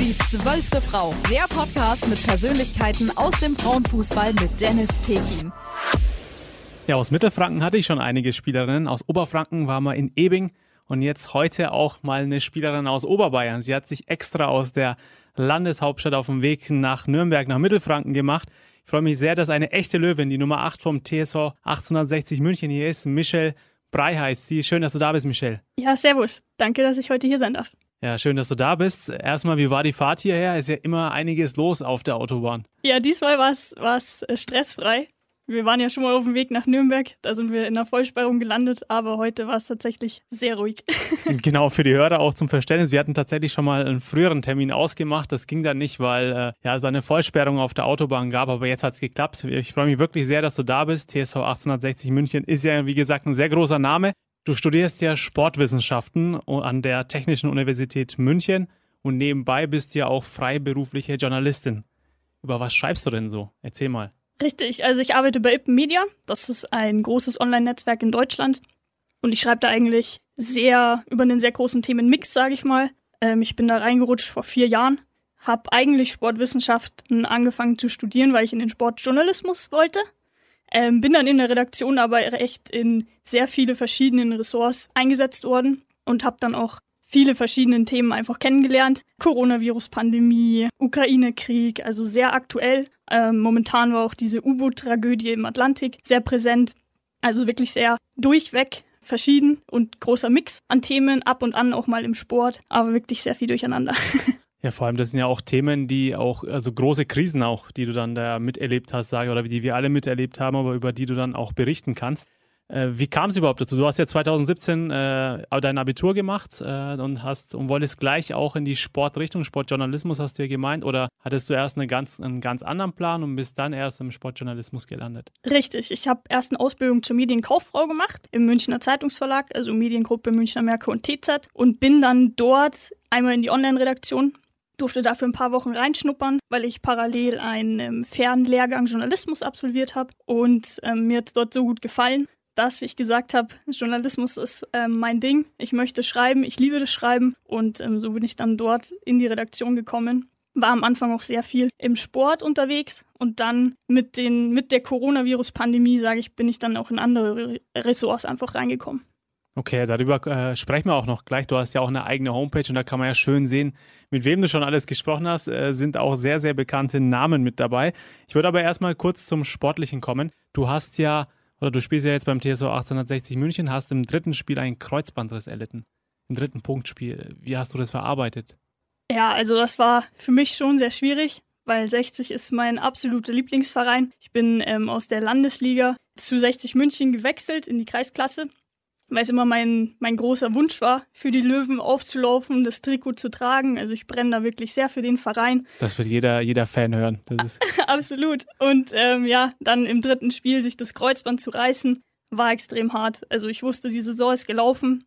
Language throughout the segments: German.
Die zwölfte Frau, der Podcast mit Persönlichkeiten aus dem Frauenfußball mit Dennis Tekin. Ja, aus Mittelfranken hatte ich schon einige Spielerinnen. Aus Oberfranken war mal in Ebing und jetzt heute auch mal eine Spielerin aus Oberbayern. Sie hat sich extra aus der Landeshauptstadt auf dem Weg nach Nürnberg, nach Mittelfranken gemacht. Ich freue mich sehr, dass eine echte Löwin, die Nummer 8 vom TSV 1860 München hier ist, Michelle Brei heißt sie. Schön, dass du da bist, Michelle. Ja, servus. Danke, dass ich heute hier sein darf. Ja, schön, dass du da bist. Erstmal, wie war die Fahrt hierher? Ist ja immer einiges los auf der Autobahn. Ja, diesmal war es äh, stressfrei. Wir waren ja schon mal auf dem Weg nach Nürnberg, da sind wir in der Vollsperrung gelandet, aber heute war es tatsächlich sehr ruhig. genau, für die Hörer auch zum Verständnis. Wir hatten tatsächlich schon mal einen früheren Termin ausgemacht. Das ging dann nicht, weil äh, ja, es eine Vollsperrung auf der Autobahn gab, aber jetzt hat es geklappt. Ich freue mich wirklich sehr, dass du da bist. TSV 1860 München ist ja, wie gesagt, ein sehr großer Name. Du studierst ja Sportwissenschaften an der Technischen Universität München und nebenbei bist du ja auch freiberufliche Journalistin. Über was schreibst du denn so? Erzähl mal. Richtig, also ich arbeite bei Ippen Media. Das ist ein großes Online-Netzwerk in Deutschland. Und ich schreibe da eigentlich sehr über einen sehr großen Themenmix, sage ich mal. Ähm, ich bin da reingerutscht vor vier Jahren. Habe eigentlich Sportwissenschaften angefangen zu studieren, weil ich in den Sportjournalismus wollte. Ähm, bin dann in der Redaktion aber echt in sehr viele verschiedenen Ressorts eingesetzt worden und habe dann auch viele verschiedene Themen einfach kennengelernt. Coronavirus-Pandemie, Ukraine-Krieg, also sehr aktuell. Ähm, momentan war auch diese U-Boot-Tragödie im Atlantik sehr präsent. Also wirklich sehr durchweg verschieden und großer Mix an Themen, ab und an auch mal im Sport, aber wirklich sehr viel durcheinander. Ja, vor allem, das sind ja auch Themen, die auch, also große Krisen auch, die du dann da miterlebt hast, sage ich, oder die wir alle miterlebt haben, aber über die du dann auch berichten kannst. Äh, wie kam es überhaupt dazu? Du hast ja 2017 äh, dein Abitur gemacht äh, und hast und wolltest gleich auch in die Sportrichtung, Sportjournalismus hast du ja gemeint, oder hattest du erst eine ganz, einen ganz anderen Plan und bist dann erst im Sportjournalismus gelandet? Richtig, ich habe erst eine Ausbildung zur Medienkauffrau gemacht im Münchner Zeitungsverlag, also Mediengruppe Münchner Merkur und TZ und bin dann dort einmal in die Online-Redaktion durfte dafür ein paar Wochen reinschnuppern, weil ich parallel einen ähm, Fernlehrgang Journalismus absolviert habe und ähm, mir hat dort so gut gefallen, dass ich gesagt habe, Journalismus ist ähm, mein Ding. Ich möchte schreiben, ich liebe das Schreiben und ähm, so bin ich dann dort in die Redaktion gekommen. War am Anfang auch sehr viel im Sport unterwegs und dann mit, den, mit der Coronavirus-Pandemie, sage ich, bin ich dann auch in andere Ressorts einfach reingekommen. Okay, darüber äh, sprechen wir auch noch gleich. Du hast ja auch eine eigene Homepage und da kann man ja schön sehen, mit wem du schon alles gesprochen hast. Äh, sind auch sehr, sehr bekannte Namen mit dabei. Ich würde aber erstmal kurz zum Sportlichen kommen. Du hast ja oder du spielst ja jetzt beim TSV 1860 München, hast im dritten Spiel einen Kreuzbandriss erlitten. Im dritten Punktspiel. Wie hast du das verarbeitet? Ja, also das war für mich schon sehr schwierig, weil 60 ist mein absoluter Lieblingsverein. Ich bin ähm, aus der Landesliga zu 60 München gewechselt in die Kreisklasse weil es immer mein, mein großer Wunsch war, für die Löwen aufzulaufen, das Trikot zu tragen. Also ich brenne da wirklich sehr für den Verein. Das wird jeder, jeder Fan hören. Absolut. Und ähm, ja, dann im dritten Spiel sich das Kreuzband zu reißen, war extrem hart. Also ich wusste, die Saison ist gelaufen.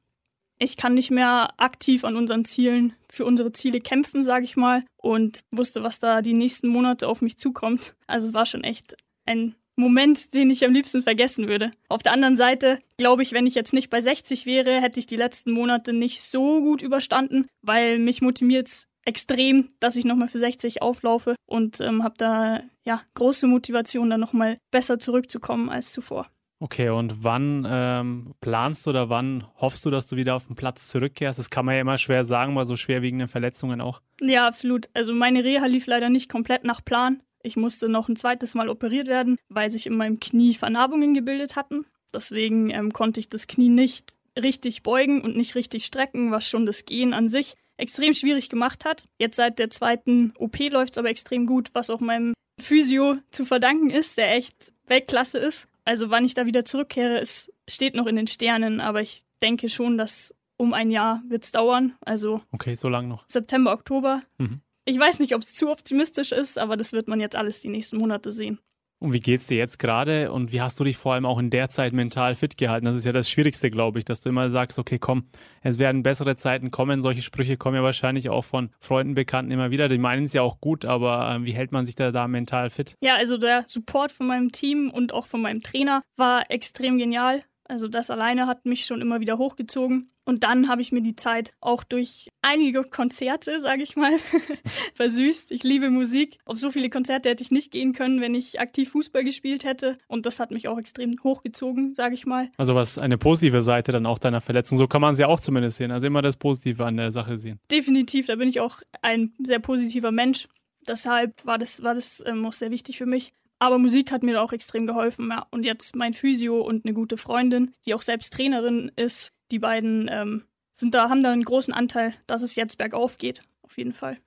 Ich kann nicht mehr aktiv an unseren Zielen, für unsere Ziele kämpfen, sage ich mal. Und wusste, was da die nächsten Monate auf mich zukommt. Also es war schon echt ein Moment, den ich am liebsten vergessen würde. Auf der anderen Seite glaube ich, wenn ich jetzt nicht bei 60 wäre, hätte ich die letzten Monate nicht so gut überstanden, weil mich motiviert es extrem, dass ich nochmal für 60 auflaufe und ähm, habe da ja große Motivation, dann nochmal besser zurückzukommen als zuvor. Okay, und wann ähm, planst du oder wann hoffst du, dass du wieder auf den Platz zurückkehrst? Das kann man ja immer schwer sagen, bei so schwerwiegenden Verletzungen auch. Ja, absolut. Also meine Reha lief leider nicht komplett nach Plan. Ich musste noch ein zweites Mal operiert werden, weil sich in meinem Knie Vernarbungen gebildet hatten. Deswegen ähm, konnte ich das Knie nicht richtig beugen und nicht richtig strecken, was schon das Gehen an sich extrem schwierig gemacht hat. Jetzt seit der zweiten OP läuft es aber extrem gut, was auch meinem Physio zu verdanken ist, der echt Weltklasse ist. Also wann ich da wieder zurückkehre, es steht noch in den Sternen, aber ich denke schon, dass um ein Jahr wird es dauern. Also okay, so lang noch. September, Oktober. Mhm. Ich weiß nicht, ob es zu optimistisch ist, aber das wird man jetzt alles die nächsten Monate sehen. Und wie geht's dir jetzt gerade und wie hast du dich vor allem auch in der Zeit mental fit gehalten? Das ist ja das Schwierigste, glaube ich, dass du immer sagst, okay, komm, es werden bessere Zeiten kommen. Solche Sprüche kommen ja wahrscheinlich auch von Freunden, Bekannten immer wieder. Die meinen es ja auch gut, aber äh, wie hält man sich da, da mental fit? Ja, also der Support von meinem Team und auch von meinem Trainer war extrem genial. Also das alleine hat mich schon immer wieder hochgezogen. Und dann habe ich mir die Zeit auch durch einige Konzerte, sage ich mal, versüßt. Ich liebe Musik. Auf so viele Konzerte hätte ich nicht gehen können, wenn ich aktiv Fußball gespielt hätte. Und das hat mich auch extrem hochgezogen, sage ich mal. Also was eine positive Seite dann auch deiner Verletzung. So kann man sie auch zumindest sehen. Also immer das Positive an der Sache sehen. Definitiv. Da bin ich auch ein sehr positiver Mensch. Deshalb war das, war das ähm, auch sehr wichtig für mich. Aber Musik hat mir auch extrem geholfen. Ja. Und jetzt mein Physio und eine gute Freundin, die auch selbst Trainerin ist, die beiden ähm, sind da, haben da einen großen Anteil, dass es jetzt bergauf geht. Auf jeden Fall.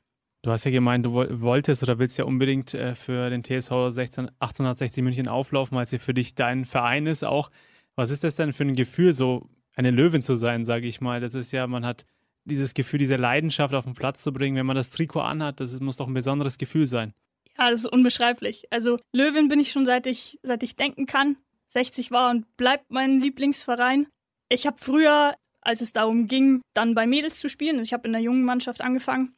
Du hast ja gemeint, du wolltest oder willst ja unbedingt äh, für den TSV 16, 1860 München auflaufen, weil es ja für dich dein Verein ist auch. Was ist das denn für ein Gefühl, so eine Löwin zu sein, sage ich mal? Das ist ja, man hat dieses Gefühl, diese Leidenschaft auf den Platz zu bringen, wenn man das Trikot anhat, das muss doch ein besonderes Gefühl sein. Ja, das ist unbeschreiblich. Also Löwin bin ich schon seit ich, seit ich denken kann. 60 war und bleibt mein Lieblingsverein. Ich habe früher, als es darum ging, dann bei Mädels zu spielen, also ich habe in der jungen Mannschaft angefangen,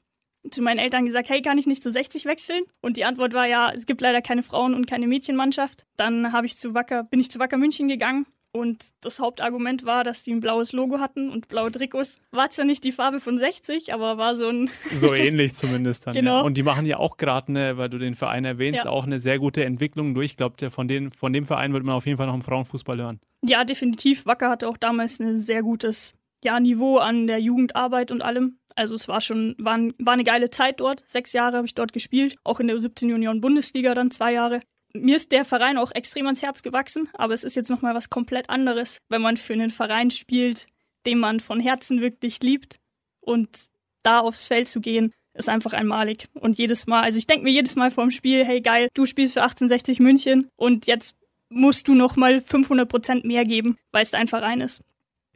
zu meinen Eltern gesagt, hey, kann ich nicht zu 60 wechseln? Und die Antwort war ja, es gibt leider keine Frauen- und keine Mädchenmannschaft. Dann habe ich zu Wacker, bin ich zu Wacker München gegangen und das Hauptargument war, dass sie ein blaues Logo hatten und blaue Trikots. War zwar nicht die Farbe von 60, aber war so ein. so ähnlich zumindest dann. Genau. Ja. Und die machen ja auch gerade, ne, weil du den Verein erwähnst, ja. auch eine sehr gute Entwicklung durch. Ich glaube, von, von dem Verein wird man auf jeden Fall noch im Frauenfußball hören. Ja, definitiv. Wacker hatte auch damals ein sehr gutes ja, Niveau an der Jugendarbeit und allem. Also es war schon, war, war eine geile Zeit dort. Sechs Jahre habe ich dort gespielt, auch in der U17 Union Bundesliga dann zwei Jahre mir ist der Verein auch extrem ans Herz gewachsen, aber es ist jetzt nochmal was komplett anderes, wenn man für einen Verein spielt, den man von Herzen wirklich liebt. Und da aufs Feld zu gehen, ist einfach einmalig. Und jedes Mal, also ich denke mir jedes Mal vorm Spiel, hey geil, du spielst für 1860 München und jetzt musst du nochmal 500 Prozent mehr geben, weil es dein Verein ist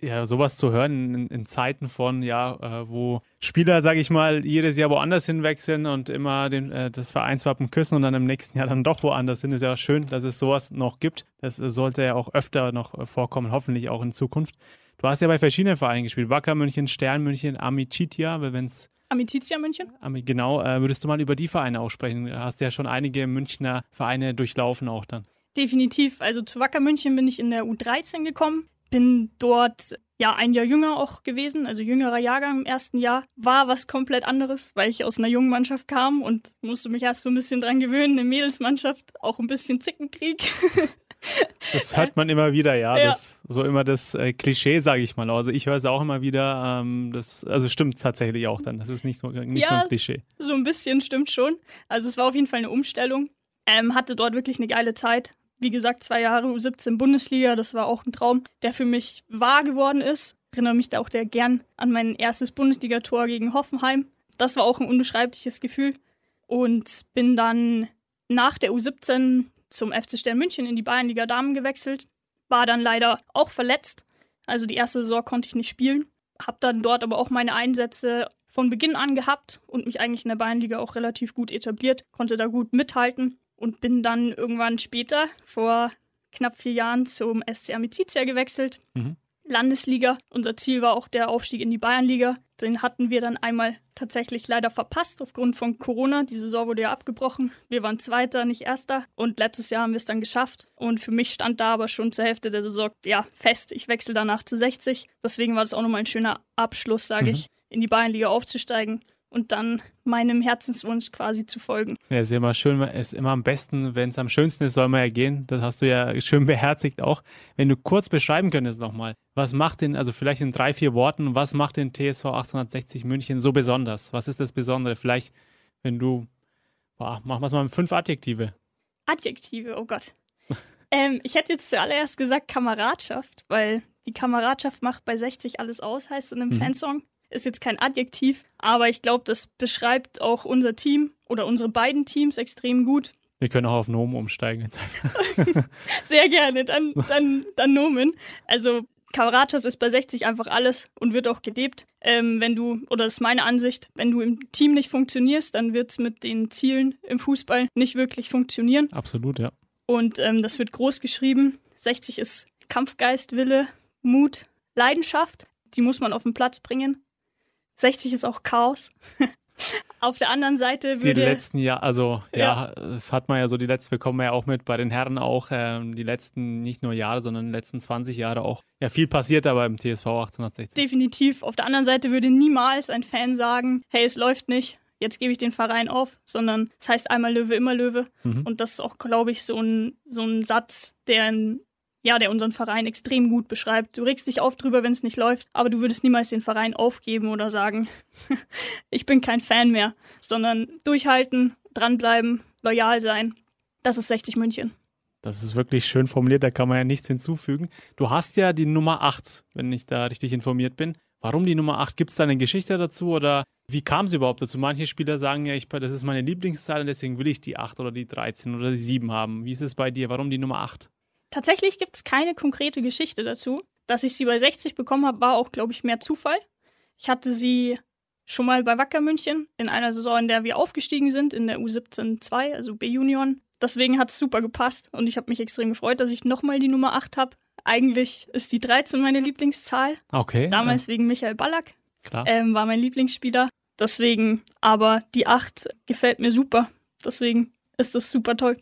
ja, sowas zu hören in, in Zeiten von, ja, äh, wo Spieler, sage ich mal, jedes Jahr woanders hinwechseln und immer den, äh, das Vereinswappen küssen und dann im nächsten Jahr dann doch woanders sind, ist ja schön, dass es sowas noch gibt. Das sollte ja auch öfter noch äh, vorkommen, hoffentlich auch in Zukunft. Du hast ja bei verschiedenen Vereinen gespielt, Wacker München, Stern München, Amicitia, wenn es Amicitia München? Genau, äh, würdest du mal über die Vereine auch sprechen? Du hast ja schon einige Münchner Vereine durchlaufen auch dann. Definitiv. Also zu Wacker München bin ich in der U13 gekommen bin dort ja ein Jahr jünger auch gewesen, also jüngerer Jahrgang im ersten Jahr. War was komplett anderes, weil ich aus einer jungen Mannschaft kam und musste mich erst so ein bisschen dran gewöhnen. Eine Mädelsmannschaft, auch ein bisschen Zickenkrieg. Das hört man immer wieder, ja. ja. Das, so immer das äh, Klischee, sage ich mal. Also ich höre es auch immer wieder. Ähm, das, also stimmt tatsächlich auch dann. Das ist nicht, nur, nicht ja, nur ein Klischee. So ein bisschen stimmt schon. Also es war auf jeden Fall eine Umstellung. Ähm, hatte dort wirklich eine geile Zeit wie gesagt, zwei Jahre U17 Bundesliga, das war auch ein Traum, der für mich wahr geworden ist. Ich erinnere mich da auch sehr gern an mein erstes Bundesligator gegen Hoffenheim. Das war auch ein unbeschreibliches Gefühl. Und bin dann nach der U17 zum FC Stern München in die Bayernliga Damen gewechselt. War dann leider auch verletzt. Also die erste Saison konnte ich nicht spielen. Hab dann dort aber auch meine Einsätze von Beginn an gehabt und mich eigentlich in der Bayernliga auch relativ gut etabliert, konnte da gut mithalten und bin dann irgendwann später, vor knapp vier Jahren, zum SC Amicizia gewechselt. Mhm. Landesliga. Unser Ziel war auch der Aufstieg in die Bayernliga. Den hatten wir dann einmal tatsächlich leider verpasst aufgrund von Corona. Die Saison wurde ja abgebrochen. Wir waren Zweiter, nicht Erster. Und letztes Jahr haben wir es dann geschafft. Und für mich stand da aber schon zur Hälfte der Saison ja fest. Ich wechsle danach zu 60. Deswegen war das auch nochmal ein schöner Abschluss, sage mhm. ich, in die Bayernliga aufzusteigen und dann meinem Herzenswunsch quasi zu folgen. Ja, ist immer schön, ist immer am besten, wenn es am schönsten ist, soll man ja gehen. Das hast du ja schön beherzigt auch. Wenn du kurz beschreiben könntest nochmal, was macht den, also vielleicht in drei, vier Worten, was macht den TSV 1860 München so besonders? Was ist das Besondere? Vielleicht, wenn du, boah, machen wir es mal mit fünf Adjektive. Adjektive, oh Gott. ähm, ich hätte jetzt zuallererst gesagt Kameradschaft, weil die Kameradschaft macht bei 60 alles aus, heißt in einem mhm. Fansong ist jetzt kein Adjektiv, aber ich glaube, das beschreibt auch unser Team oder unsere beiden Teams extrem gut. Wir können auch auf Nomen umsteigen. Sehr gerne, dann, dann, dann Nomen. Also Kameradschaft ist bei 60 einfach alles und wird auch gelebt. Ähm, wenn du, oder das ist meine Ansicht, wenn du im Team nicht funktionierst, dann wird es mit den Zielen im Fußball nicht wirklich funktionieren. Absolut, ja. Und ähm, das wird groß geschrieben. 60 ist Kampfgeist, Wille, Mut, Leidenschaft. Die muss man auf den Platz bringen. 60 ist auch Chaos. Auf der anderen Seite Die würde. letzten Jahre, also ja, Ja. das hat man ja so, die letzten bekommen wir ja auch mit bei den Herren auch, ähm, die letzten nicht nur Jahre, sondern die letzten 20 Jahre auch. Ja, viel passiert da beim TSV 1860. definitiv. Auf der anderen Seite würde niemals ein Fan sagen, hey, es läuft nicht, jetzt gebe ich den Verein auf, sondern es heißt einmal Löwe, immer Löwe. Mhm. Und das ist auch, glaube ich, so ein, so ein Satz, der, ein, ja, der unseren Verein extrem gut beschreibt. Du regst dich auf drüber, wenn es nicht läuft, aber du würdest niemals den Verein aufgeben oder sagen, ich bin kein Fan mehr, sondern durchhalten, dranbleiben, loyal sein. Das ist 60 München. Das ist wirklich schön formuliert, da kann man ja nichts hinzufügen. Du hast ja die Nummer 8, wenn ich da richtig informiert bin. Warum die Nummer 8? Gibt es da eine Geschichte dazu oder wie kam es überhaupt dazu? Manche Spieler sagen ja, ich, das ist meine Lieblingszahl und deswegen will ich die 8 oder die 13 oder die 7 haben. Wie ist es bei dir? Warum die Nummer 8? Tatsächlich gibt es keine konkrete Geschichte dazu. Dass ich sie bei 60 bekommen habe, war auch, glaube ich, mehr Zufall. Ich hatte sie schon mal bei Wacker München in einer Saison, in der wir aufgestiegen sind, in der U17-2, also B-Junioren. Deswegen hat es super gepasst und ich habe mich extrem gefreut, dass ich nochmal die Nummer 8 habe. Eigentlich ist die 13 meine Lieblingszahl. Okay. Damals wegen Michael Ballack, klar. ähm, war mein Lieblingsspieler. Deswegen, aber die 8 gefällt mir super. Deswegen ist das super toll.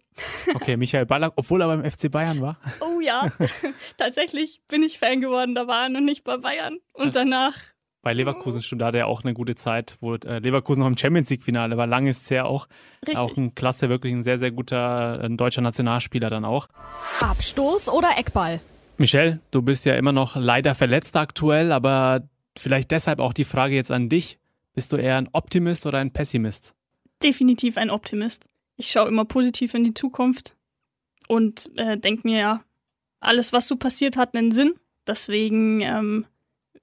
Okay, Michael Ballack, obwohl er beim FC Bayern war. Oh ja, tatsächlich bin ich Fan geworden. Da war er noch nicht bei Bayern. Und danach, Bei Leverkusen stimmt, da hatte er auch eine gute Zeit, wo äh, Leverkusen noch im Champions League-Finale war. Lang ist es her auch. richtig. Auch ein klasse, wirklich ein sehr, sehr guter deutscher Nationalspieler dann auch. Abstoß oder Eckball? Michelle, du bist ja immer noch leider verletzt aktuell, aber vielleicht deshalb auch die Frage jetzt an dich. Bist du eher ein Optimist oder ein Pessimist? definitiv ein Optimist. Ich schaue immer positiv in die Zukunft und äh, denke mir, ja, alles, was so passiert, hat einen Sinn. Deswegen ähm,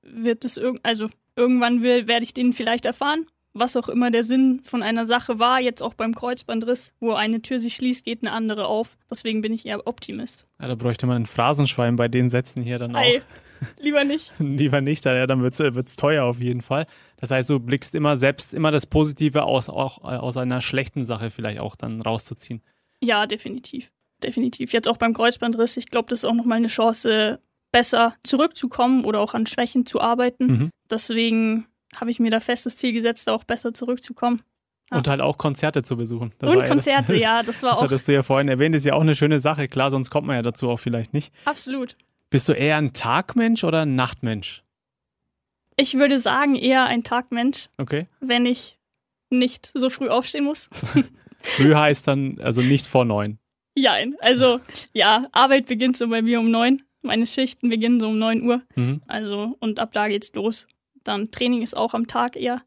wird es irg also irgendwann werde ich den vielleicht erfahren. Was auch immer der Sinn von einer Sache war, jetzt auch beim Kreuzbandriss, wo eine Tür sich schließt, geht eine andere auf. Deswegen bin ich eher Optimist. Ja, da bräuchte man einen Phrasenschwein bei den Sätzen hier dann auch. Ei, lieber nicht. Lieber nicht, ja, dann wird es teuer auf jeden Fall. Das heißt, du blickst immer selbst immer das Positive aus, auch äh, aus einer schlechten Sache vielleicht auch dann rauszuziehen. Ja, definitiv. Definitiv. Jetzt auch beim Kreuzbandriss. Ich glaube, das ist auch nochmal eine Chance, besser zurückzukommen oder auch an Schwächen zu arbeiten. Mhm. Deswegen habe ich mir da festes Ziel gesetzt, auch besser zurückzukommen. Ja. Und halt auch Konzerte zu besuchen. Das Und ja- Konzerte, ja, das war Das auch hattest du ja vorhin erwähnt, ist ja auch eine schöne Sache. Klar, sonst kommt man ja dazu auch vielleicht nicht. absolut. Bist du eher ein Tagmensch oder ein Nachtmensch? Ich würde sagen, eher ein Tagmensch, Okay. wenn ich nicht so früh aufstehen muss. Früh heißt dann also nicht vor neun. Jein. Also, ja, Arbeit beginnt so bei mir um neun. Meine Schichten beginnen so um neun Uhr. Mhm. Also, und ab da geht's los. Dann Training ist auch am Tag eher.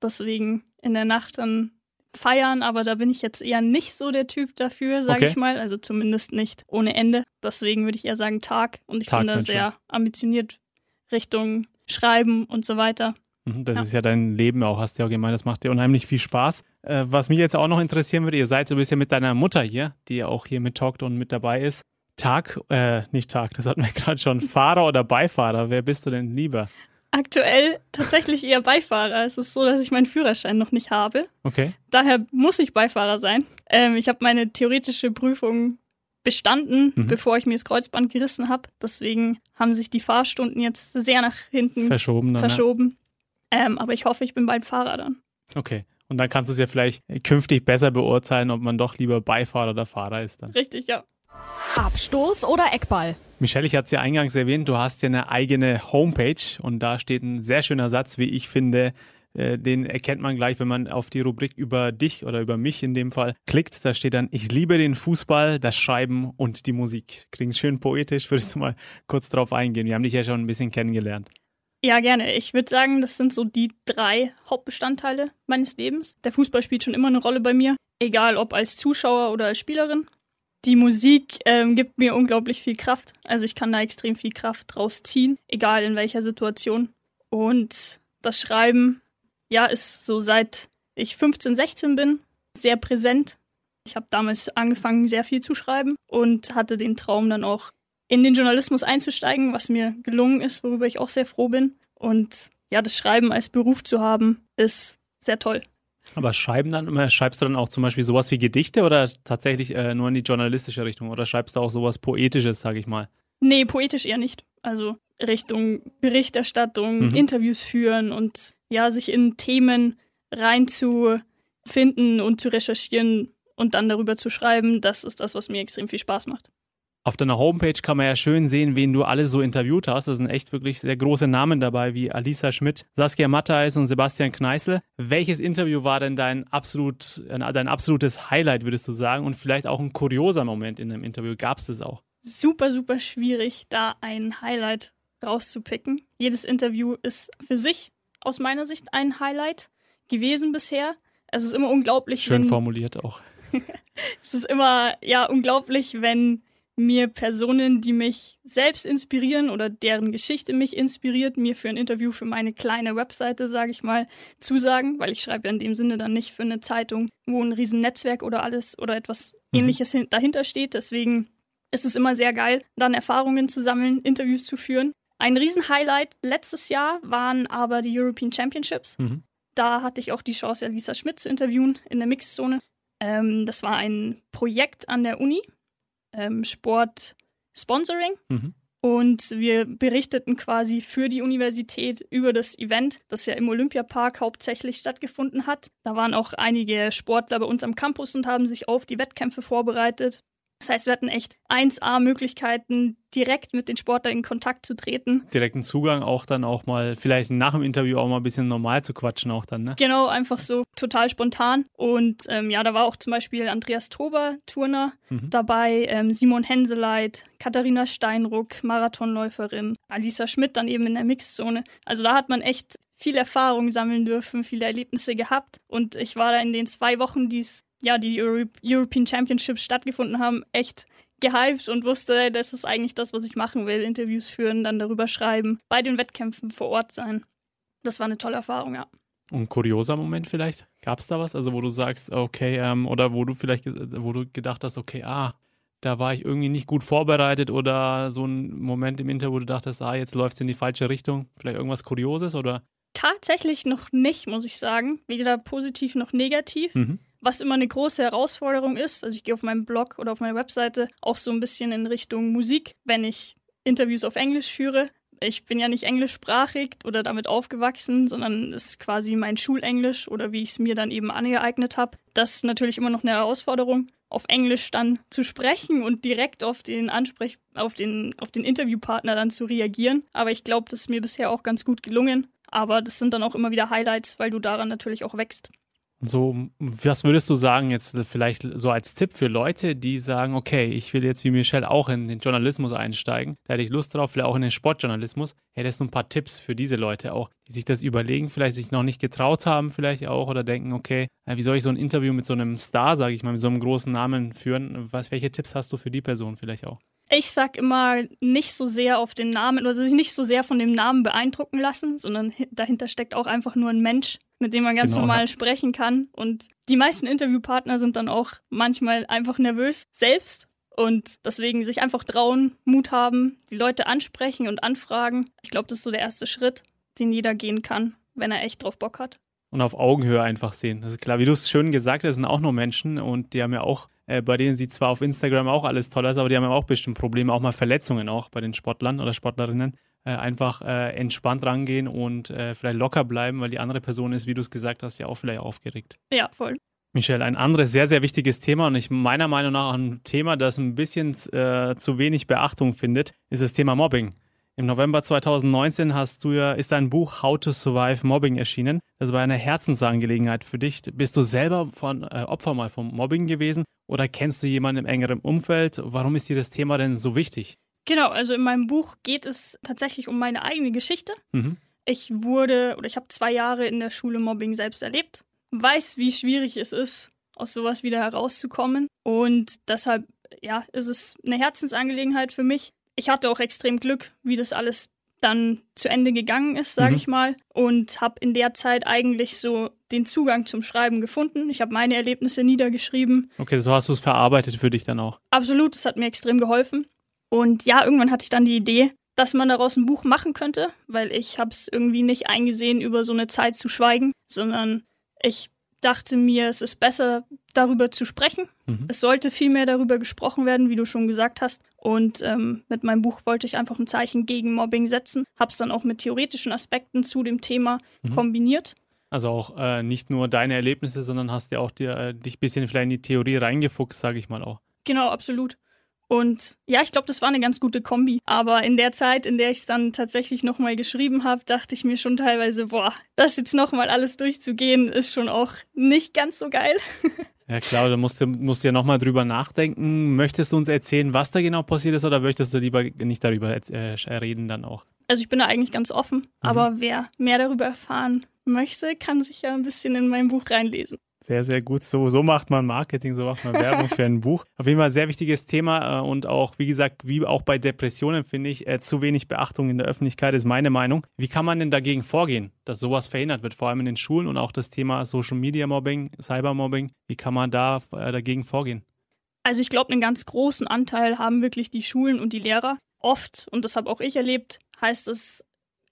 Deswegen in der Nacht dann feiern, aber da bin ich jetzt eher nicht so der Typ dafür, sage Okay. ich mal. Also zumindest nicht ohne Ende. Deswegen würde ich eher sagen Tag. Und ich bin da Tagmensch, sehr ambitioniert Richtung Schreiben und so weiter. Mhm, Das Ja. ist ja dein Leben auch, hast du ja auch gemeint, das macht dir unheimlich viel Spaß. Äh, was mich jetzt auch noch interessieren würde, ihr seid, du bist ja mit deiner Mutter hier, die ja auch hier mit talkt und mit dabei ist. Tag, äh, nicht Tag, das hatten wir gerade schon. Fahrer oder Beifahrer, wer bist du denn lieber? Aktuell tatsächlich eher Beifahrer. Es ist so, dass ich meinen Führerschein noch nicht habe. Okay. Daher muss ich Beifahrer sein. Ähm, ich habe meine theoretische Prüfung bestanden, Mhm. bevor ich mir das Kreuzband gerissen habe. Deswegen haben sich die Fahrstunden jetzt sehr nach hinten Verschoben dann. Ja. verschoben. Ähm, aber ich hoffe, ich bin bald Fahrer dann. Okay. Und dann kannst du es ja vielleicht künftig besser beurteilen, ob man doch lieber Beifahrer oder Fahrer ist dann. Richtig, ja. Abstoß oder Eckball? Michelle, ich hatte es ja eingangs erwähnt, du hast ja eine eigene Homepage und da steht ein sehr schöner Satz, wie ich finde. äh, Den erkennt man gleich, wenn man auf die Rubrik über dich oder über mich in dem Fall klickt. Da steht dann, ich liebe den Fußball, das Schreiben und die Musik. Klingt schön poetisch, würdest du mal kurz drauf eingehen? Wir haben dich ja schon ein bisschen kennengelernt. Ja, gerne. Ich würde sagen, das sind so die drei Hauptbestandteile meines Lebens. Der Fußball spielt schon immer eine Rolle bei mir, egal ob als Zuschauer oder als Spielerin. Die Musik ähm, gibt mir unglaublich viel Kraft. Also ich kann da extrem viel Kraft draus ziehen, egal in welcher Situation. Und das Schreiben, ja, ist so seit ich 15, 16 bin, sehr präsent. Ich habe damals angefangen, sehr viel zu schreiben und hatte den Traum dann auch in den Journalismus einzusteigen, was mir gelungen ist, worüber ich auch sehr froh bin. Und ja, das Schreiben als Beruf zu haben, ist sehr toll. Aber schreiben dann, schreibst du dann auch zum Beispiel sowas wie Gedichte oder tatsächlich äh, nur in die journalistische Richtung? Oder schreibst du auch sowas Poetisches, sag ich mal? Nee, poetisch eher nicht. Also Richtung Berichterstattung, Mhm. Interviews führen und ja, sich in Themen reinzufinden und zu recherchieren und dann darüber zu schreiben, das ist das, was mir extrem viel Spaß macht. Auf deiner Homepage kann man ja schön sehen, wen du alle so interviewt hast. Da sind echt wirklich sehr große Namen dabei, wie Alisa Schmidt, Saskia Mattheis und Sebastian Kneißl. Welches Interview war denn dein, absolut, dein absolutes Highlight, würdest du sagen? Und vielleicht auch ein kurioser Moment in einem Interview? Gab es das auch? Super, super schwierig, da ein Highlight rauszupicken. Jedes Interview ist für sich aus meiner Sicht ein Highlight gewesen bisher. Es ist immer unglaublich. Schön wenn, formuliert auch. es ist immer ja unglaublich, wenn mir Personen, die mich selbst inspirieren oder deren Geschichte mich inspiriert, mir für ein Interview für meine kleine Webseite, sage ich mal, zusagen, weil ich schreibe ja in dem Sinne dann nicht für eine Zeitung, wo ein Riesennetzwerk oder alles oder etwas mhm. ähnliches dahinter steht. Deswegen ist es immer sehr geil, dann Erfahrungen zu sammeln, Interviews zu führen. Ein Riesenhighlight letztes Jahr waren aber die European Championships. Mhm. Da hatte ich auch die Chance, Lisa Schmidt zu interviewen in der Mixzone. Ähm, das war ein Projekt an der Uni ähm, Sport Sponsoring. Mhm. Und wir berichteten quasi für die Universität über das Event, das ja im Olympiapark hauptsächlich stattgefunden hat. Da waren auch einige Sportler bei uns am Campus und haben sich auf die Wettkämpfe vorbereitet. Das heißt, wir hatten echt 1A-Möglichkeiten, direkt mit den Sportlern in Kontakt zu treten. Direkten Zugang auch dann auch mal, vielleicht nach dem Interview auch mal ein bisschen normal zu quatschen auch dann, ne? Genau, einfach so total spontan. Und ähm, ja, da war auch zum Beispiel Andreas Tober, Turner, mhm. dabei, ähm, Simon Henseleit, Katharina Steinruck, Marathonläuferin, Alisa Schmidt dann eben in der Mixzone. Also da hat man echt viel Erfahrung sammeln dürfen, viele Erlebnisse gehabt. Und ich war da in den zwei Wochen, die es ja, die Euro European Championships stattgefunden haben, echt gehypt und wusste, das ist eigentlich das, was ich machen will. Interviews führen, dann darüber schreiben, bei den Wettkämpfen vor Ort sein. Das war eine tolle Erfahrung, ja. ein kurioser Moment vielleicht? Gab es da was? Also wo du sagst, okay, ähm, oder wo du vielleicht, wo du gedacht hast, okay, ah, da war ich irgendwie nicht gut vorbereitet oder so ein Moment im Interview, wo du dachtest, ah, jetzt läuft es in die falsche Richtung. Vielleicht irgendwas Kurioses oder? Tatsächlich noch nicht, muss ich sagen. Weder positiv noch negativ. Mhm was immer eine große Herausforderung ist. Also ich gehe auf meinem Blog oder auf meine Webseite auch so ein bisschen in Richtung Musik, wenn ich Interviews auf Englisch führe. Ich bin ja nicht englischsprachig oder damit aufgewachsen, sondern ist quasi mein Schulenglisch oder wie ich es mir dann eben angeeignet habe. Das ist natürlich immer noch eine Herausforderung, auf Englisch dann zu sprechen und direkt auf den Ansprech auf den auf den Interviewpartner dann zu reagieren. Aber ich glaube, das ist mir bisher auch ganz gut gelungen. Aber das sind dann auch immer wieder Highlights, weil du daran natürlich auch wächst. So, was würdest du sagen jetzt vielleicht so als Tipp für Leute, die sagen, okay, ich will jetzt wie Michelle auch in den Journalismus einsteigen, da hätte ich Lust drauf, vielleicht auch in den Sportjournalismus. Hättest du ein paar Tipps für diese Leute auch, die sich das überlegen, vielleicht sich noch nicht getraut haben, vielleicht auch oder denken, okay, wie soll ich so ein Interview mit so einem Star, sage ich mal, mit so einem großen Namen führen? Was, welche Tipps hast du für die Person vielleicht auch? Ich sag immer nicht so sehr auf den Namen oder sich nicht so sehr von dem Namen beeindrucken lassen, sondern dahinter steckt auch einfach nur ein Mensch, mit dem man ganz genau, normal ja. sprechen kann. Und die meisten Interviewpartner sind dann auch manchmal einfach nervös selbst und deswegen sich einfach trauen, Mut haben, die Leute ansprechen und anfragen. Ich glaube, das ist so der erste Schritt, den jeder gehen kann, wenn er echt drauf Bock hat. Und auf Augenhöhe einfach sehen. Das ist klar, wie du es schön gesagt hast, sind auch nur Menschen und die haben ja auch, äh, bei denen sieht zwar auf Instagram auch alles toll aus, aber die haben ja auch bestimmt Probleme, auch mal Verletzungen auch bei den Sportlern oder Sportlerinnen äh, einfach äh, entspannt rangehen und äh, vielleicht locker bleiben, weil die andere Person ist, wie du es gesagt hast, ja auch vielleicht aufgeregt. Ja, voll. Michelle, ein anderes sehr, sehr wichtiges Thema und ich meiner Meinung nach ein Thema, das ein bisschen äh, zu wenig Beachtung findet, ist das Thema Mobbing. Im November 2019 hast du ja, ist dein Buch How to Survive Mobbing erschienen. Das war eine Herzensangelegenheit für dich. Bist du selber von äh, Opfer mal vom Mobbing gewesen oder kennst du jemanden im engeren Umfeld? Warum ist dir das Thema denn so wichtig? Genau, also in meinem Buch geht es tatsächlich um meine eigene Geschichte. Mhm. Ich wurde oder ich habe zwei Jahre in der Schule Mobbing selbst erlebt, weiß, wie schwierig es ist, aus sowas wieder herauszukommen. Und deshalb, ja, ist es eine Herzensangelegenheit für mich. Ich hatte auch extrem Glück, wie das alles dann zu Ende gegangen ist, sage mhm. ich mal, und habe in der Zeit eigentlich so den Zugang zum Schreiben gefunden. Ich habe meine Erlebnisse niedergeschrieben. Okay, so hast du es verarbeitet für dich dann auch. Absolut, das hat mir extrem geholfen. Und ja, irgendwann hatte ich dann die Idee, dass man daraus ein Buch machen könnte, weil ich habe es irgendwie nicht eingesehen, über so eine Zeit zu schweigen, sondern ich dachte mir, es ist besser, darüber zu sprechen. Mhm. Es sollte viel mehr darüber gesprochen werden, wie du schon gesagt hast. Und ähm, mit meinem Buch wollte ich einfach ein Zeichen gegen Mobbing setzen, habe es dann auch mit theoretischen Aspekten zu dem Thema mhm. kombiniert Also auch äh, nicht nur deine Erlebnisse, sondern hast ja auch dir, äh, dich ein bisschen vielleicht in die Theorie reingefuchst, sage ich mal auch. Genau, absolut. Und ja, ich glaube, das war eine ganz gute Kombi. Aber in der Zeit, in der ich es dann tatsächlich nochmal geschrieben habe, dachte ich mir schon teilweise, boah, das jetzt nochmal alles durchzugehen, ist schon auch nicht ganz so geil. Ja klar, da musst du, musst du ja nochmal drüber nachdenken. Möchtest du uns erzählen, was da genau passiert ist oder möchtest du lieber nicht darüber äh, reden dann auch? Also ich bin da eigentlich ganz offen, mhm. aber wer mehr darüber erfahren möchte, kann sich ja ein bisschen in mein Buch reinlesen. Sehr, sehr gut. So, so macht man Marketing, so macht man Werbung für ein Buch. Auf jeden Fall sehr wichtiges Thema äh, und auch, wie gesagt, wie auch bei Depressionen finde ich, äh, zu wenig Beachtung in der Öffentlichkeit ist meine Meinung. Wie kann man denn dagegen vorgehen, dass sowas verhindert wird, vor allem in den Schulen und auch das Thema Social Media Mobbing, Cybermobbing? Wie kann man da äh, dagegen vorgehen? Also ich glaube, einen ganz großen Anteil haben wirklich die Schulen und die Lehrer. Oft, und das habe auch ich erlebt, heißt es,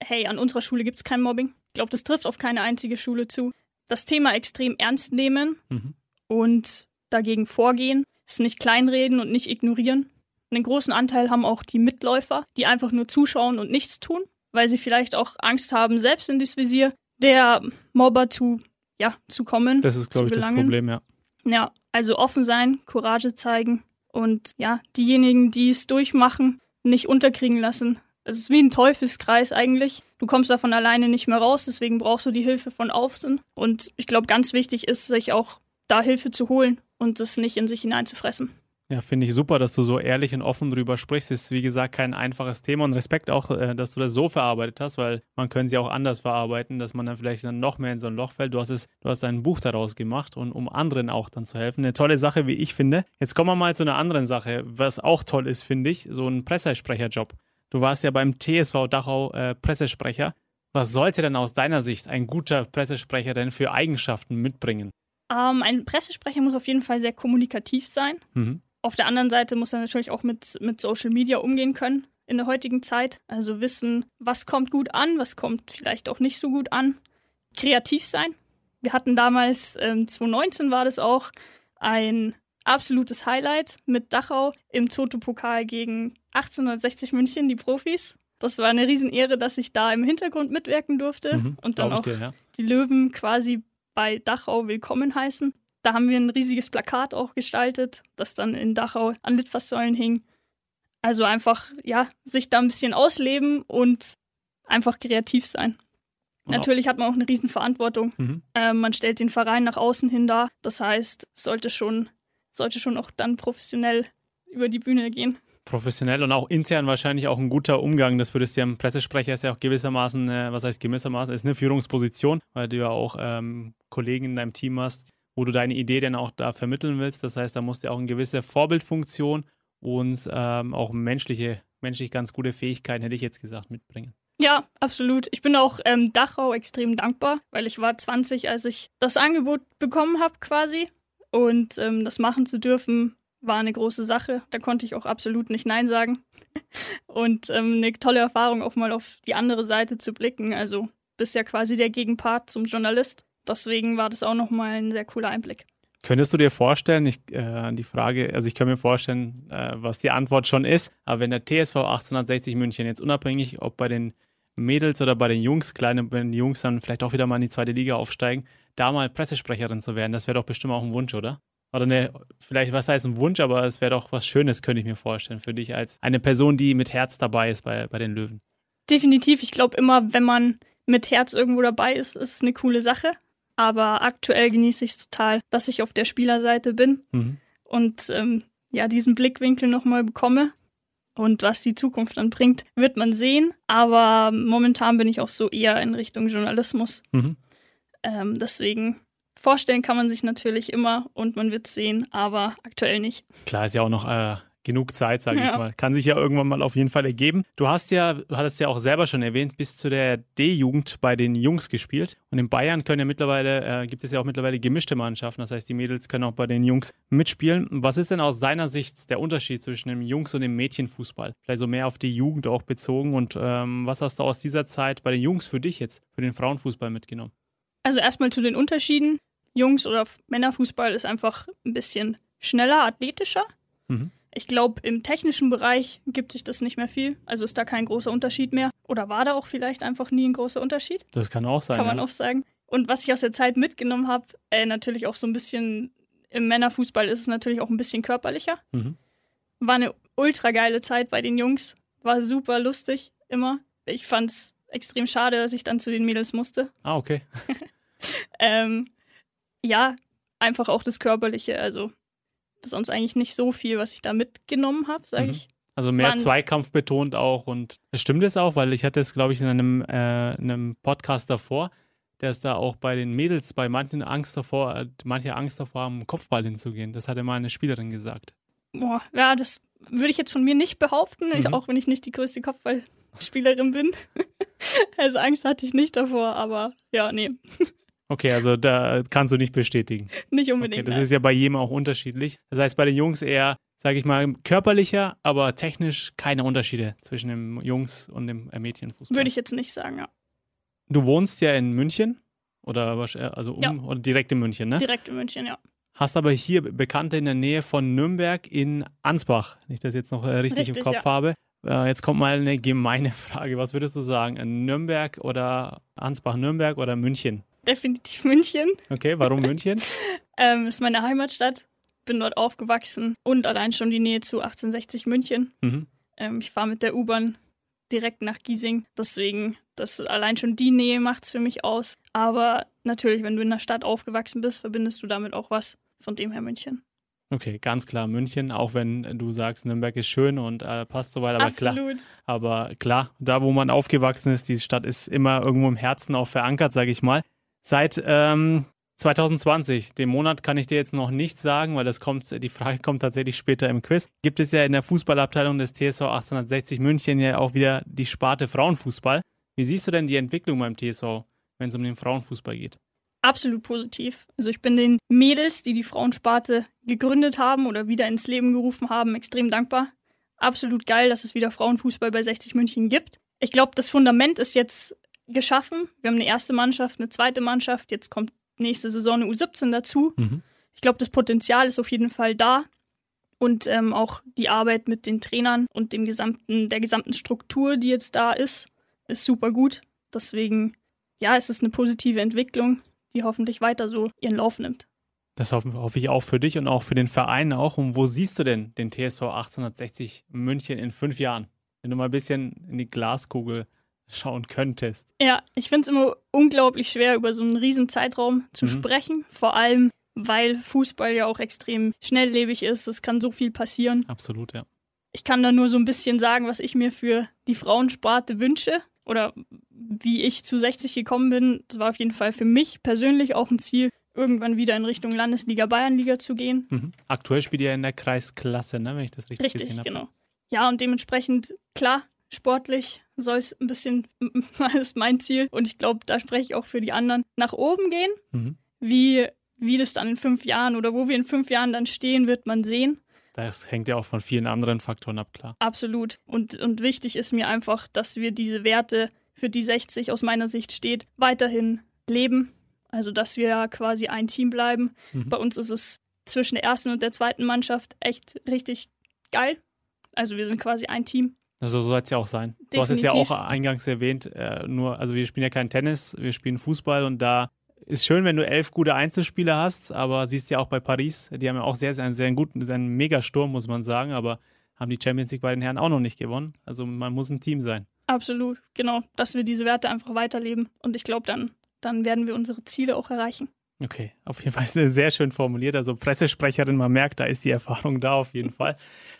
hey, an unserer Schule gibt es kein Mobbing. Ich glaube, das trifft auf keine einzige Schule zu das Thema extrem ernst nehmen mhm. und dagegen vorgehen, es nicht kleinreden und nicht ignorieren. Einen großen Anteil haben auch die Mitläufer, die einfach nur zuschauen und nichts tun, weil sie vielleicht auch Angst haben, selbst in das Visier der Mobber zu, ja, zu kommen. Das ist, glaube ich, das Problem, ja. Ja, also offen sein, Courage zeigen und ja, diejenigen, die es durchmachen, nicht unterkriegen lassen, es ist wie ein Teufelskreis eigentlich. Du kommst davon alleine nicht mehr raus, deswegen brauchst du die Hilfe von außen. Und ich glaube, ganz wichtig ist, sich auch da Hilfe zu holen und es nicht in sich hineinzufressen. Ja, finde ich super, dass du so ehrlich und offen drüber sprichst. Ist wie gesagt kein einfaches Thema und Respekt auch, äh, dass du das so verarbeitet hast, weil man könnte sie auch anders verarbeiten, dass man dann vielleicht dann noch mehr in so ein Loch fällt. Du hast es, du hast ein Buch daraus gemacht und um anderen auch dann zu helfen. Eine tolle Sache, wie ich finde. Jetzt kommen wir mal zu einer anderen Sache, was auch toll ist, finde ich, so ein Pressesprecherjob. Du warst ja beim TSV Dachau äh, Pressesprecher. Was sollte denn aus deiner Sicht ein guter Pressesprecher denn für Eigenschaften mitbringen? Ähm, ein Pressesprecher muss auf jeden Fall sehr kommunikativ sein. Mhm. Auf der anderen Seite muss er natürlich auch mit, mit Social Media umgehen können in der heutigen Zeit. Also wissen, was kommt gut an, was kommt vielleicht auch nicht so gut an. Kreativ sein. Wir hatten damals, ähm, 2019 war das auch, ein absolutes Highlight mit Dachau im Toto-Pokal gegen 1860 München, die Profis. Das war eine Riesenehre, dass ich da im Hintergrund mitwirken durfte mhm, und dann auch dir, ja. die Löwen quasi bei Dachau willkommen heißen. Da haben wir ein riesiges Plakat auch gestaltet, das dann in Dachau an Litfaßsäulen hing. Also einfach, ja, sich da ein bisschen ausleben und einfach kreativ sein. Wow. Natürlich hat man auch eine Riesenverantwortung. Mhm. Äh, man stellt den Verein nach außen hin dar. Das heißt, es sollte schon sollte schon auch dann professionell über die Bühne gehen. Professionell und auch intern wahrscheinlich auch ein guter Umgang. Das würdest du ja im Pressesprecher ist ja auch gewissermaßen, äh, was heißt gewissermaßen, ist eine Führungsposition, weil du ja auch ähm, Kollegen in deinem Team hast, wo du deine Idee dann auch da vermitteln willst. Das heißt, da musst du auch eine gewisse Vorbildfunktion und ähm, auch menschliche, menschlich ganz gute Fähigkeiten, hätte ich jetzt gesagt, mitbringen. Ja, absolut. Ich bin auch ähm, Dachau extrem dankbar, weil ich war 20, als ich das Angebot bekommen habe quasi. Und ähm, das machen zu dürfen, war eine große Sache. Da konnte ich auch absolut nicht Nein sagen. Und ähm, eine tolle Erfahrung, auch mal auf die andere Seite zu blicken. Also bist ja quasi der Gegenpart zum Journalist. Deswegen war das auch nochmal ein sehr cooler Einblick. Könntest du dir vorstellen, ich, äh, die Frage, also ich kann mir vorstellen, äh, was die Antwort schon ist, aber wenn der TSV 1860 München jetzt unabhängig, ob bei den Mädels oder bei den Jungs, kleine, wenn die Jungs dann vielleicht auch wieder mal in die zweite Liga aufsteigen, da mal Pressesprecherin zu werden, das wäre doch bestimmt auch ein Wunsch, oder? Oder eine, vielleicht, was heißt ein Wunsch, aber es wäre doch was Schönes, könnte ich mir vorstellen, für dich als eine Person, die mit Herz dabei ist bei, bei den Löwen. Definitiv. Ich glaube immer, wenn man mit Herz irgendwo dabei ist, ist es eine coole Sache. Aber aktuell genieße ich es total, dass ich auf der Spielerseite bin mhm. und ähm, ja, diesen Blickwinkel nochmal bekomme. Und was die Zukunft dann bringt, wird man sehen. Aber momentan bin ich auch so eher in Richtung Journalismus. Mhm. Ähm, deswegen vorstellen kann man sich natürlich immer und man wird es sehen, aber aktuell nicht. Klar, ist ja auch noch äh, genug Zeit, sage ja. ich mal. Kann sich ja irgendwann mal auf jeden Fall ergeben. Du hast ja, du hattest ja auch selber schon erwähnt, bis zu der D-Jugend bei den Jungs gespielt. Und in Bayern können ja mittlerweile, äh, gibt es ja auch mittlerweile gemischte Mannschaften. Das heißt, die Mädels können auch bei den Jungs mitspielen. Was ist denn aus seiner Sicht der Unterschied zwischen dem Jungs- und dem Mädchenfußball? Vielleicht so mehr auf die Jugend auch bezogen. Und ähm, was hast du aus dieser Zeit bei den Jungs für dich jetzt, für den Frauenfußball mitgenommen? Also erstmal zu den Unterschieden. Jungs- oder Männerfußball ist einfach ein bisschen schneller, athletischer. Mhm. Ich glaube, im technischen Bereich gibt sich das nicht mehr viel. Also ist da kein großer Unterschied mehr. Oder war da auch vielleicht einfach nie ein großer Unterschied? Das kann auch sein. Kann man ja. auch sagen. Und was ich aus der Zeit mitgenommen habe, äh, natürlich auch so ein bisschen im Männerfußball ist es natürlich auch ein bisschen körperlicher. Mhm. War eine ultra geile Zeit bei den Jungs. War super lustig immer. Ich fand's extrem schade, dass ich dann zu den Mädels musste. Ah, okay. Ähm, ja, einfach auch das Körperliche. Also sonst eigentlich nicht so viel, was ich da mitgenommen habe, sage Mhm. ich. Also mehr Wann- Zweikampf betont auch und stimmt es auch, weil ich hatte es, glaube ich, in einem, äh, in einem Podcast davor, dass da auch bei den Mädels bei manchen Angst davor, äh, manche Angst davor haben, Kopfball hinzugehen. Das hatte mal eine Spielerin gesagt. Boah, ja, das würde ich jetzt von mir nicht behaupten, ich, Mhm. auch wenn ich nicht die größte Kopfballspielerin bin. also Angst hatte ich nicht davor, aber ja, nee, Okay, also da kannst du nicht bestätigen. nicht Okay, unbedingt. das nein. ist ja bei jedem auch unterschiedlich. Das heißt, bei den Jungs eher, sage ich mal, körperlicher, aber technisch keine Unterschiede zwischen dem Jungs- und dem äh, Mädchenfußball. würde ich jetzt nicht sagen, ja. Du wohnst ja in München oder äh, also um Ja. oder direkt in München, ne? Direkt in München, ja. Hast aber hier Bekannte in der Nähe von Nürnberg in Ansbach, wenn ich das jetzt noch äh, richtig, im Richtig, Kopf ja. habe. Äh, jetzt kommt mal eine gemeine Frage. Was würdest du sagen? Äh, Nürnberg oder Ansbach, Nürnberg oder München? Definitiv München. Okay, warum München? Ähm, ist meine Heimatstadt. Bin dort aufgewachsen und allein schon die Nähe zu 1860 München. Mhm. Ähm, ich fahre mit der U-Bahn direkt nach Giesing. Deswegen, das allein schon die Nähe macht es für mich aus. Aber natürlich, wenn du in der Stadt aufgewachsen bist, verbindest du damit auch was. Von dem her München. Okay, ganz klar München, auch wenn du sagst, Nürnberg ist schön und äh, passt soweit, aber klar. Absolut. Aber klar, da wo man aufgewachsen ist, die Stadt ist immer irgendwo im Herzen auch verankert, sage ich mal. Seit ähm, 2020, dem Monat kann ich dir jetzt noch nicht sagen, weil das kommt, die Frage kommt tatsächlich später im Quiz. Gibt es ja in der Fußballabteilung des TSV 1860 München ja auch wieder die Sparte Frauenfußball. Wie siehst du denn die Entwicklung beim TSV, wenn es um den Frauenfußball geht? Absolut positiv. Also ich bin den Mädels, die die Frauensparte gegründet haben oder wieder ins Leben gerufen haben, extrem dankbar. Absolut geil, dass es wieder Frauenfußball bei 60 München gibt. Ich glaube, das Fundament ist jetzt geschaffen. Wir haben eine erste Mannschaft, eine zweite Mannschaft. Jetzt kommt nächste Saison eine U17 dazu. Mhm. Ich glaube, das Potenzial ist auf jeden Fall da. Und ähm, auch die Arbeit mit den Trainern und dem gesamten, der gesamten Struktur, die jetzt da ist, ist super gut. Deswegen, ja, es ist eine positive Entwicklung, die hoffentlich weiter so ihren Lauf nimmt. Das hoffe, ich auch für dich und auch für den Verein auch. Und wo siehst du denn den TSV 1860 München in fünf Jahren? Wenn du mal ein bisschen in die Glaskugel schauen könntest. Ja, ich finde es immer unglaublich schwer, über so einen riesen Zeitraum zu Mhm. sprechen. Vor allem, weil Fußball ja auch extrem schnelllebig ist. Es kann so viel passieren. Absolut, ja. Ich kann da nur so ein bisschen sagen, was ich mir für die Frauensparte wünsche oder wie ich zu 60 gekommen bin. Das war auf jeden Fall für mich persönlich auch ein Ziel, irgendwann wieder in Richtung Landesliga, Bayernliga zu gehen. Mhm. Aktuell spielt ihr in der Kreisklasse, ne, wenn ich das richtig, Richtig, gesehen habe. genau. Ja, und dementsprechend, klar, sportlich soll es ein bisschen, das ist mein Ziel. Und ich glaube, da spreche ich auch für die anderen, nach oben gehen. Mhm. Wie, wie das dann in fünf Jahren oder wo wir in fünf Jahren dann stehen, wird man sehen. Das hängt ja auch von vielen anderen Faktoren ab, klar. Absolut. Und, und wichtig ist mir einfach, dass wir diese Werte, für die 60 aus meiner Sicht steht, weiterhin leben. Also, dass wir ja quasi ein Team bleiben. Mhm. Bei uns ist es zwischen der ersten und der zweiten Mannschaft echt richtig geil. Also, wir sind quasi ein Team. Also so soll es ja auch sein. Du hast es ja Definitiv. auch eingangs erwähnt, äh, nur, also wir spielen ja kein Tennis, wir spielen Fußball und da ist schön, wenn du elf gute Einzelspieler hast, aber siehst ja auch bei Paris, die haben ja auch sehr, sehr einen sehr guten, sehr einen Megasturm, muss man sagen, aber haben die Champions League bei den Herren auch noch nicht gewonnen. Also man muss ein Team sein. Absolut, genau. Dass wir diese Werte einfach weiterleben. Und ich glaube, dann, dann werden wir unsere Ziele auch erreichen. Okay, auf jeden Fall sehr, sehr schön formuliert. Also Pressesprecherin, man merkt, da ist die Erfahrung da auf jeden Fall.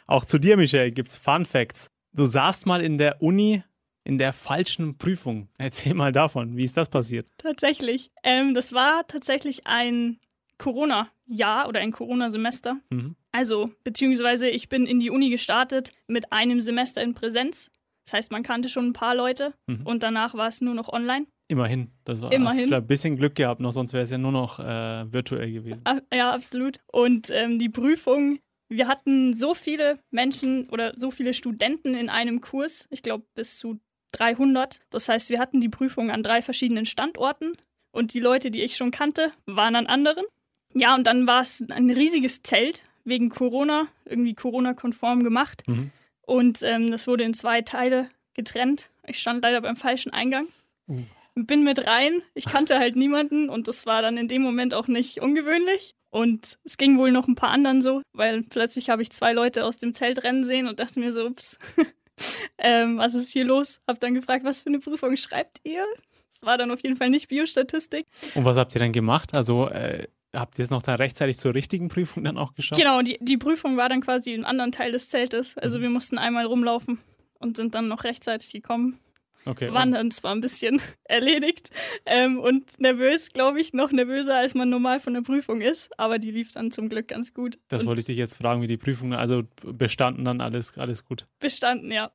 Auch zu dir, Michelle, gibt's Fun Facts. Du saßt mal in der Uni in der falschen Prüfung. Erzähl mal davon. Wie ist das passiert? Tatsächlich. Ähm, das war tatsächlich ein Corona-Jahr oder ein Corona-Semester. Mhm. Also, beziehungsweise ich bin in die Uni gestartet mit einem Semester in Präsenz. Das heißt, man kannte schon ein paar Leute Mhm. und danach war es nur noch online. Immerhin. Das war Immerhin. Hast vielleicht ein bisschen Glück gehabt noch, sonst wäre es ja nur noch äh, virtuell gewesen. Ja, absolut. Und ähm, die Prüfung, wir hatten so viele Menschen oder so viele Studenten in einem Kurs, ich glaube bis zu 300. Das heißt, wir hatten die Prüfung an drei verschiedenen Standorten und die Leute, die ich schon kannte, waren an anderen. Ja, und dann war es ein riesiges Zelt wegen Corona, irgendwie Corona-konform gemacht. Mhm. Und ähm, das wurde in zwei Teile getrennt. Ich stand leider beim falschen Eingang. Uh. bin mit rein. Ich kannte halt niemanden und das war dann in dem Moment auch nicht ungewöhnlich. Und es ging wohl noch ein paar anderen so, weil plötzlich habe ich zwei Leute aus dem Zelt rennen sehen und dachte mir so, ups, ähm, was ist hier los? Hab dann gefragt, was für eine Prüfung schreibt ihr? Es war dann auf jeden Fall nicht Biostatistik. Und was habt ihr dann gemacht? Also äh, habt ihr es noch dann rechtzeitig zur richtigen Prüfung dann auch geschafft? Genau, die, die Prüfung war dann quasi im anderen Teil des Zeltes. Also Mhm. wir mussten einmal rumlaufen und sind dann noch rechtzeitig gekommen. Okay. waren dann zwar ein bisschen erledigt ähm, und nervös, glaube ich, noch nervöser, als man normal von der Prüfung ist. Aber die lief dann zum Glück ganz gut. Das und wollte ich dich jetzt fragen, wie die Prüfung, also bestanden dann alles, alles gut. bestanden, ja.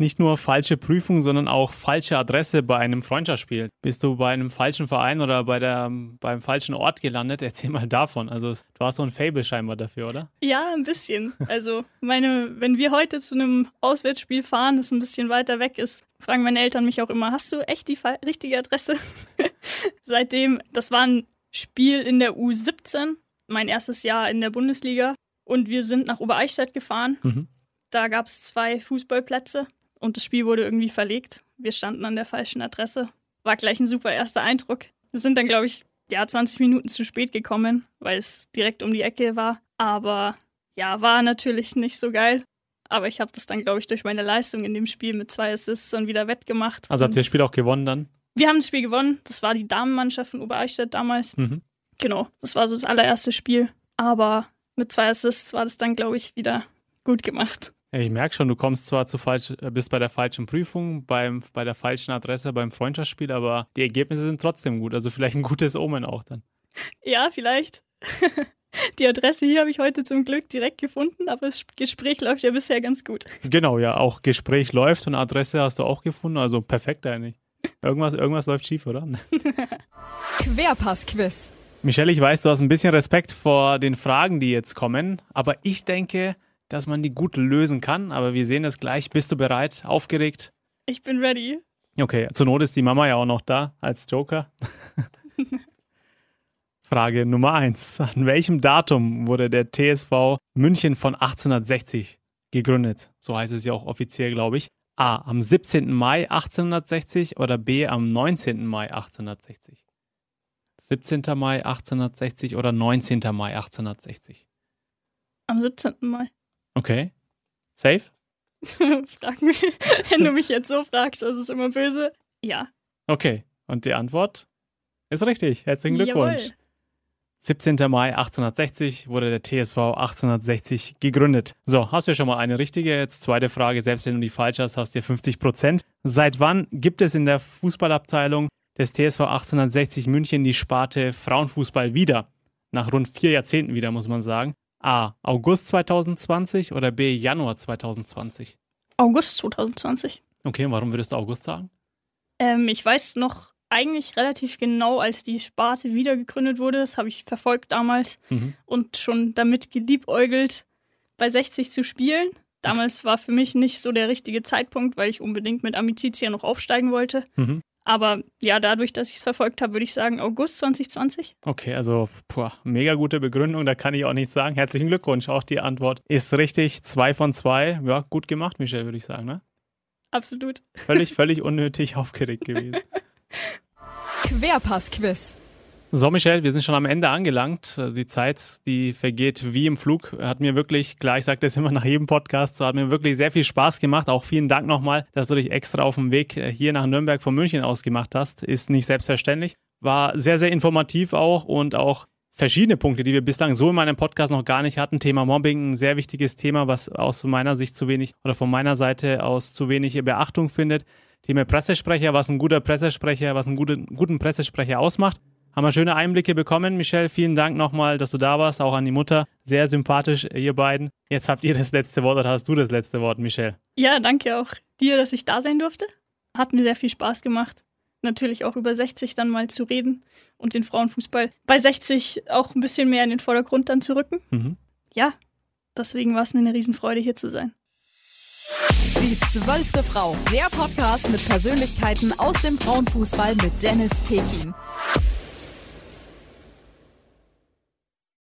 Nicht nur falsche Prüfung, sondern auch falsche Adresse bei einem Freundschaftsspiel. Bist du bei einem falschen Verein oder bei der, beim falschen Ort gelandet? Erzähl mal davon. Also du hast so ein Fable scheinbar dafür, oder? Ja, ein bisschen. Also, meine, wenn wir heute zu einem Auswärtsspiel fahren, das ein bisschen weiter weg ist, fragen meine Eltern mich auch immer, hast du echt die richtige Adresse? Seitdem, das war ein Spiel in der U17, mein erstes Jahr in der Bundesliga. Und wir sind nach Obereichstätt gefahren. Mhm. Da gab es zwei Fußballplätze und das Spiel wurde irgendwie verlegt. Wir standen an der falschen Adresse. War gleich ein super erster Eindruck. Wir sind dann, glaube ich, ja, 20 Minuten zu spät gekommen, weil es direkt um die Ecke war. Aber ja, war natürlich nicht so geil. Aber ich habe das dann, glaube ich, durch meine Leistung in dem Spiel mit zwei Assists dann wieder wettgemacht. Also habt ihr das Spiel auch gewonnen dann? Wir haben das Spiel gewonnen. Das war die Damenmannschaft von Obereichstätt damals. Mhm. Genau, das war so das allererste Spiel. Aber mit zwei Assists war das dann, glaube ich, wieder gut gemacht. Ich merke schon, du kommst zwar zu falsch, äh, bist bei der falschen Prüfung, beim, bei der falschen Adresse beim Freundschaftsspiel, aber die Ergebnisse sind trotzdem gut. Also vielleicht ein gutes Omen auch dann. Ja, vielleicht. Die Adresse hier habe ich heute zum Glück direkt gefunden, aber das Gespräch läuft ja bisher ganz gut. Genau, ja, auch Gespräch läuft und Adresse hast du auch gefunden, also perfekt eigentlich. Irgendwas, irgendwas läuft schief, oder? Querpass-Quiz. Michelle, ich weiß, du hast ein bisschen Respekt vor den Fragen, die jetzt kommen, aber ich denke, dass man die gut lösen kann, aber wir sehen es gleich. Bist du bereit? Aufgeregt? Ich bin ready. Okay, zur Not ist die Mama ja auch noch da als Joker. Frage Nummer eins: An welchem Datum wurde der TSV München von 1860 gegründet? So heißt es ja auch offiziell, glaube ich. A. Am 17. Mai 1860 oder B. Am 19. Mai 1860? 17. Mai 1860 oder 19. Mai 1860? Am 17. Mai. Okay. Safe? Frag mich, wenn du mich jetzt so fragst, das ist immer böse. Ja. Okay. Und die Antwort ist richtig. Herzlichen Glückwunsch. Jawohl. 17. Mai 1860 wurde der TSV 1860 gegründet. So, hast du ja schon mal eine richtige. Jetzt zweite Frage. Selbst wenn du die falsch hast, hast du ja 50 Prozent. Seit wann gibt es in der Fußballabteilung des TSV 1860 München die Sparte Frauenfußball wieder? Nach rund vier Jahrzehnten wieder, muss man sagen. A. August 2020 oder B. Januar 2020? August 2020. Okay, und warum würdest du August sagen? Ähm, ich weiß noch eigentlich relativ genau, als die Sparte wieder gegründet wurde. Das habe ich verfolgt damals Mhm. und schon damit geliebäugelt, bei 60 zu spielen. Damals war für mich nicht so der richtige Zeitpunkt, weil ich unbedingt mit Amicizia noch aufsteigen wollte. Mhm. Aber ja, dadurch, dass ich es verfolgt habe, würde ich sagen August 2020. Okay, also puh, mega gute Begründung, da kann ich auch nichts sagen. Herzlichen Glückwunsch, auch die Antwort ist richtig. Zwei von zwei. Ja, gut gemacht, Michelle, würde ich sagen. Ne? Absolut. Völlig, völlig unnötig aufgeregt gewesen. Querpass-Quiz. So, Michelle, wir sind schon am Ende angelangt. Die Zeit, die vergeht wie im Flug. Hat mir wirklich, klar, ich sage das immer nach jedem Podcast, so hat mir wirklich sehr viel Spaß gemacht. Auch vielen Dank nochmal, dass du dich extra auf dem Weg äh, hier nach Nürnberg von München aus gemacht hast. Ist nicht selbstverständlich. War sehr, sehr informativ auch und auch verschiedene Punkte, die wir bislang so in meinem Podcast noch gar nicht hatten. Thema Mobbing, ein sehr wichtiges Thema, was aus meiner Sicht zu wenig oder von meiner Seite aus zu wenig Beachtung findet. Thema Pressesprecher, was ein guter Pressesprecher, was einen guten, guten Pressesprecher ausmacht. Haben wir schöne Einblicke bekommen. Michelle, vielen Dank nochmal, dass du da warst, auch an die Mutter. Sehr sympathisch, ihr beiden. Jetzt habt ihr das letzte Wort oder hast du das letzte Wort, Michelle? Ja, danke auch dir, dass ich da sein durfte. Hat mir sehr viel Spaß gemacht. Natürlich auch über 60 dann mal zu reden und den Frauenfußball bei 60 auch ein bisschen mehr in den Vordergrund dann zu rücken. Mhm. Ja, deswegen war es mir eine Riesenfreude, hier zu sein. Die zwölfte Frau. Der Podcast mit Persönlichkeiten aus dem Frauenfußball mit Dennis Tekin.